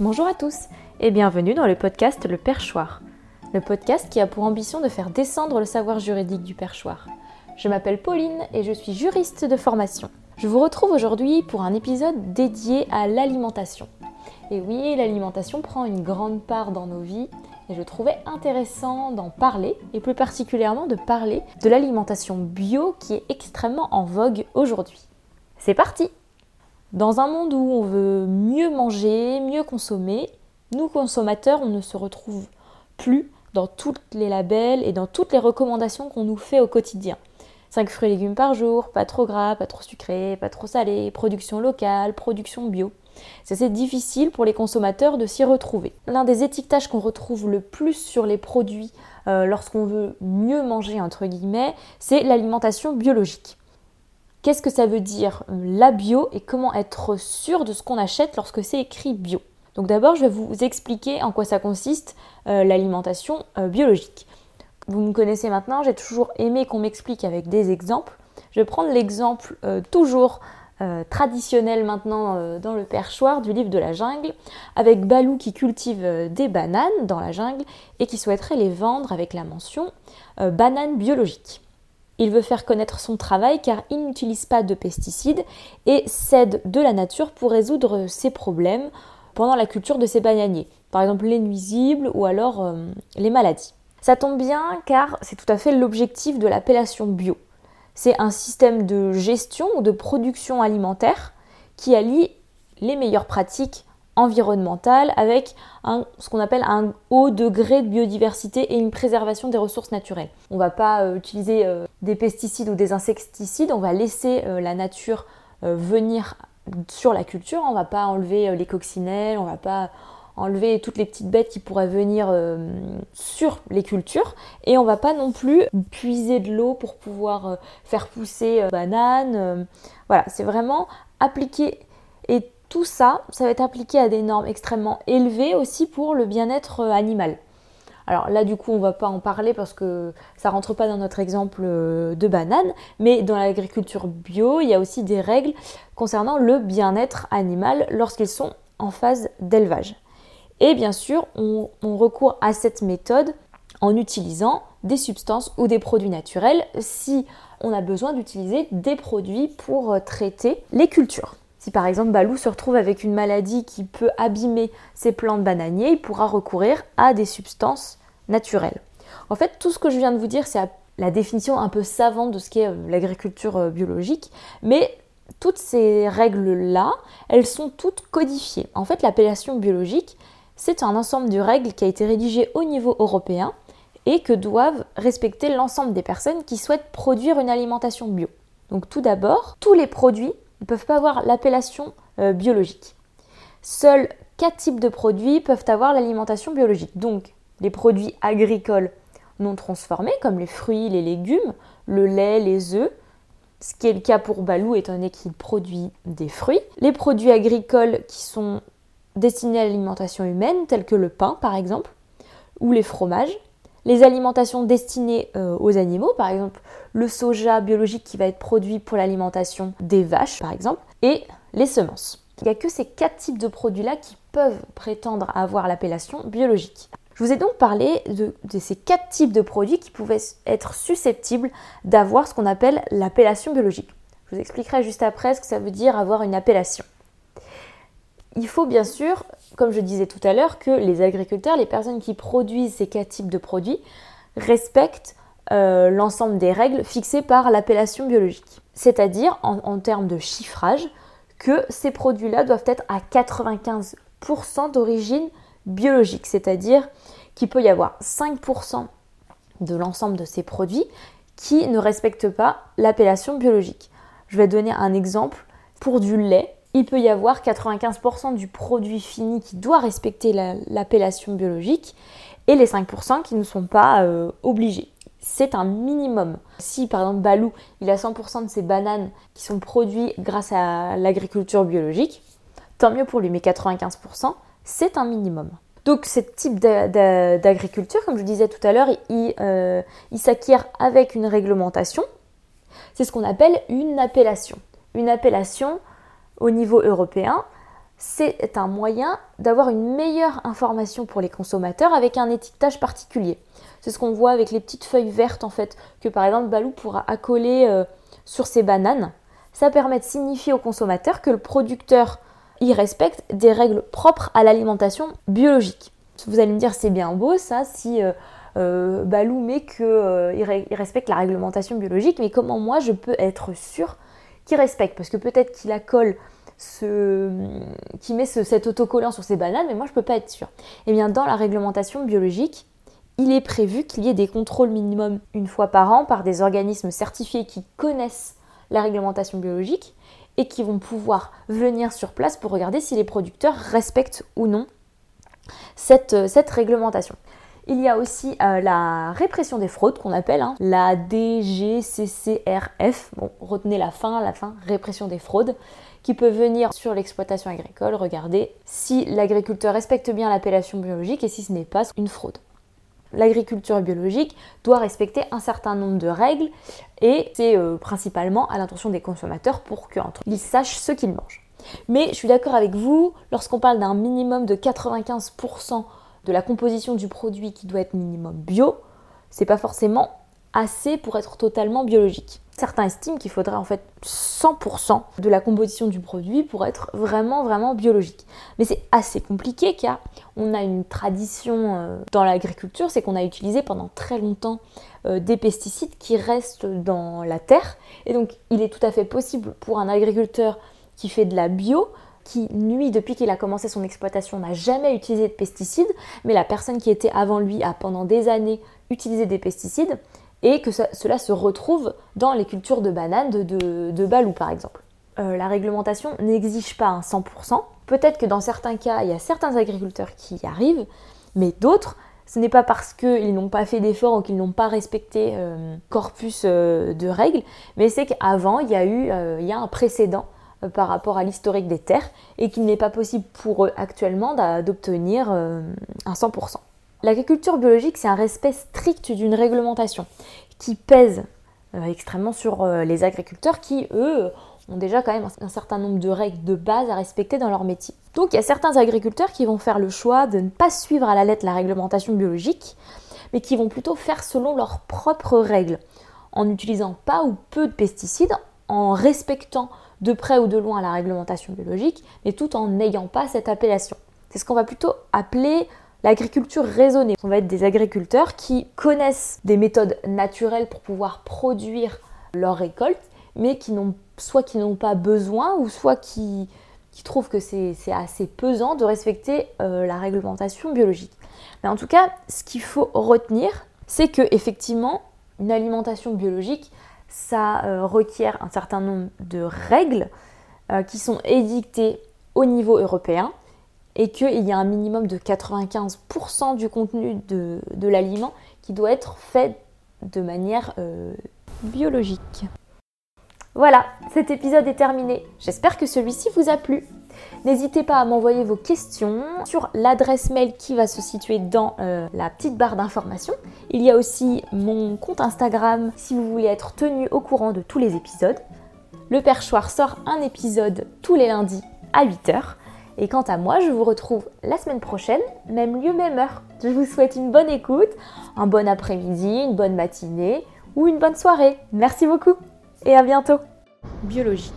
Bonjour à tous et bienvenue dans le podcast Le Perchoir. Le podcast qui a pour ambition de faire descendre le savoir juridique du perchoir. Je m'appelle Pauline et je suis juriste de formation. Je vous retrouve aujourd'hui pour un épisode dédié à l'alimentation. Et oui, l'alimentation prend une grande part dans nos vies et je trouvais intéressant d'en parler et plus particulièrement de parler de l'alimentation bio qui est extrêmement en vogue aujourd'hui. C'est parti Dans un monde où on veut mieux manger, mieux consommer, nous consommateurs, on ne se retrouve plus dans tous les labels et dans toutes les recommandations qu'on nous fait au quotidien. 5 fruits et légumes par jour, pas trop gras, pas trop sucré, pas trop salé, production locale, production bio. C'est assez difficile pour les consommateurs de s'y retrouver. L'un des étiquetages qu'on retrouve le plus sur les produits euh, lorsqu'on veut mieux manger, entre guillemets, c'est l'alimentation biologique. Qu'est-ce que ça veut dire euh, la bio et comment être sûr de ce qu'on achète lorsque c'est écrit bio? Donc d'abord, je vais vous expliquer en quoi ça consiste euh, l'alimentation biologique. Vous me connaissez maintenant, j'ai toujours aimé qu'on m'explique avec des exemples. Je vais prendre l'exemple toujours euh, traditionnel maintenant euh, dans le perchoir du livre de la jungle, avec Balou qui cultive euh, des bananes dans la jungle et qui souhaiterait les vendre avec la mention banane biologique. Il veut faire connaître son travail car il n'utilise pas de pesticides et s'aide de la nature pour résoudre ses problèmes pendant la culture de ses bananiers, par exemple les nuisibles ou alors les maladies. Ça tombe bien car c'est tout à fait l'objectif de l'appellation bio c'est un système de gestion ou de production alimentaire qui allie les meilleures pratiques environnementales avec ce qu'on appelle un haut degré de biodiversité et une préservation des ressources naturelles. On ne va pas euh, utiliser euh, des pesticides ou des insecticides, on va laisser euh, la nature venir sur la culture, on ne va pas enlever les coccinelles, on ne va pas enlever toutes les petites bêtes qui pourraient venir sur les cultures et on va pas non plus puiser de l'eau pour pouvoir faire pousser euh, bananes. voilà, c'est vraiment appliqué et tout ça, ça va être appliqué à des normes extrêmement élevées aussi pour le bien-être animal. Alors là, du coup, on va pas en parler parce que ça rentre pas dans notre exemple de banane, mais dans l'agriculture bio, il y a aussi des règles concernant le bien-être animal lorsqu'ils sont en phase d'élevage. Et bien sûr, on, recourt à cette méthode en utilisant des substances ou des produits naturels si on a besoin d'utiliser des produits pour euh, traiter les cultures. Si par exemple Balou se retrouve avec une maladie qui peut abîmer ses plantes bananiers, il pourra recourir à des substances naturelles. En fait, tout ce que je viens de vous dire, c'est la définition un peu savante de ce qu'est euh, l'agriculture euh, biologique, mais toutes ces règles-là, elles sont toutes codifiées. En fait, l'appellation biologique, c'est un ensemble de règles qui a été rédigé au niveau européen et que doivent respecter l'ensemble des personnes qui souhaitent produire une alimentation bio. Donc tout d'abord, tous les produits ne peuvent pas avoir l'appellation euh, biologique. Seuls quatre types de produits peuvent avoir l'alimentation biologique. Donc les produits agricoles non transformés comme les fruits, les légumes, le lait, les œufs, ce qui est le cas pour Balou étant donné qu'il produit des fruits. Les produits agricoles qui sont destinés à l'alimentation humaine, tels que le pain par exemple, ou les fromages. Les alimentations destinées euh, aux animaux, par exemple le soja biologique qui va être produit pour l'alimentation des vaches par exemple, et les semences. Il n'y a que ces quatre types de produits-là qui peuvent prétendre avoir l'appellation biologique. Je vous ai donc parlé de, de, ces quatre types de produits qui pouvaient être susceptibles d'avoir ce qu'on appelle l'appellation biologique. Je vous expliquerai juste après ce que ça veut dire avoir une appellation il faut bien sûr, comme je disais tout à l'heure, que les agriculteurs, les personnes qui produisent ces quatre types de produits, respectent euh, l'ensemble des règles fixées par l'appellation biologique. C'est-à-dire, en, termes de chiffrage, que ces produits-là doivent être à 95% d'origine biologique. C'est-à-dire qu'il peut y avoir 5% de l'ensemble de ces produits qui ne respectent pas l'appellation biologique. Je vais donner un exemple. Pour du lait, il peut y avoir 95% du produit fini qui doit respecter l'appellation biologique et les 5% qui ne sont pas euh, obligés. C'est un minimum. Si par exemple Balou, il a 100% de ses bananes qui sont produits grâce à l'agriculture biologique, tant mieux pour lui, mais 95%, c'est un minimum. Donc ce type d'agriculture, comme je disais tout à l'heure, euh, il s'acquiert avec une réglementation. C'est ce qu'on appelle une appellation. Une appellation, au niveau européen, c'est un moyen d'avoir une meilleure information pour les consommateurs avec un étiquetage particulier. C'est ce qu'on voit avec les petites feuilles vertes en fait, que par exemple Balou pourra accoler euh, sur ses bananes. Ça permet de signifier aux consommateurs que le producteur y respecte des règles propres à l'alimentation biologique. Vous allez me dire c'est bien beau ça si euh, euh, Balou met qu'il respecte la réglementation biologique, mais comment moi je peux être sûr respecte Parce que peut-être qu'il accole qui met cet autocollant sur ses bananes, mais moi je peux pas être sûre. Eh bien, dans la réglementation biologique, il est prévu qu'il y ait des contrôles minimum une fois par an par des organismes certifiés qui connaissent la réglementation biologique et qui vont pouvoir venir sur place pour regarder si les producteurs respectent ou non cette, euh, cette réglementation. Il y a aussi euh, la répression des fraudes qu'on appelle hein, la DGCCRF. Bon, retenez la fin, la fin, répression des fraudes qui peut venir sur l'exploitation agricole, regarder si l'agriculteur respecte bien l'appellation biologique et si ce n'est pas une fraude. L'agriculture biologique doit respecter un certain nombre de règles et c'est euh, principalement à l'intention des consommateurs pour qu'ils sachent ce qu'ils mangent. Mais je suis d'accord avec vous, lorsqu'on parle d'un minimum de 95% de la composition du produit qui doit être minimum bio, c'est pas forcément assez pour être totalement biologique. Certains estiment qu'il faudrait en fait 100% de la composition du produit pour être vraiment vraiment biologique. Mais c'est assez compliqué car on a une tradition euh, dans l'agriculture, c'est qu'on a utilisé pendant très longtemps euh, des pesticides qui restent dans la terre. Et donc il est tout à fait possible pour un agriculteur qui fait de la bio qui, nuit, depuis qu'il a commencé son exploitation, n'a jamais utilisé de pesticides, mais la personne qui était avant lui a pendant des années utilisé des pesticides, et que cela se retrouve dans les cultures de bananes de, Balou par exemple. Euh, la réglementation n'exige pas un 100%. Peut-être que dans certains cas, il y a certains agriculteurs qui y arrivent, mais d'autres, ce n'est pas parce qu'ils n'ont pas fait d'efforts ou qu'ils n'ont pas respecté euh, corpus euh, de règles, mais c'est qu'avant, il y a eu il y a un précédent par rapport à l'historique des terres et qu'il n'est pas possible pour eux actuellement d'obtenir un 100%. L'agriculture biologique, c'est un respect strict d'une réglementation qui pèse euh, extrêmement sur euh, les agriculteurs qui, eux, ont déjà quand même un, certain nombre de règles de base à respecter dans leur métier. Donc il y a certains agriculteurs qui vont faire le choix de ne pas suivre à la lettre la réglementation biologique, mais qui vont plutôt faire selon leurs propres règles, en n'utilisant pas ou peu de pesticides, en respectant de près ou de loin la réglementation biologique, mais tout en n'ayant pas cette appellation. C'est ce qu'on va plutôt appeler L'agriculture raisonnée, on va être des agriculteurs qui connaissent des méthodes naturelles pour pouvoir produire leur récolte, mais qui n'ont soit qui n'ont pas besoin ou soit qui, qui trouvent que c'est assez pesant de respecter euh, la réglementation biologique. Mais en tout cas, ce qu'il faut retenir, c'est que effectivement, une alimentation biologique, ça euh, requiert un certain nombre de règles euh, qui sont édictées au niveau européen et qu'il y a un minimum de 95% du contenu de, l'aliment qui doit être fait de manière euh, biologique. Voilà, cet épisode est terminé. J'espère que celui-ci vous a plu. N'hésitez pas à m'envoyer vos questions sur l'adresse mail qui va se situer dans euh, la petite barre d'information. Il y a aussi mon compte Instagram si vous voulez être tenu au courant de tous les épisodes. Le perchoir sort un épisode tous les lundis à 8h. Et quant à moi, je vous retrouve la semaine prochaine, même lieu, même heure. Je vous souhaite une bonne écoute, un bon après-midi, une bonne matinée ou une bonne soirée. Merci beaucoup et à bientôt. Biologique.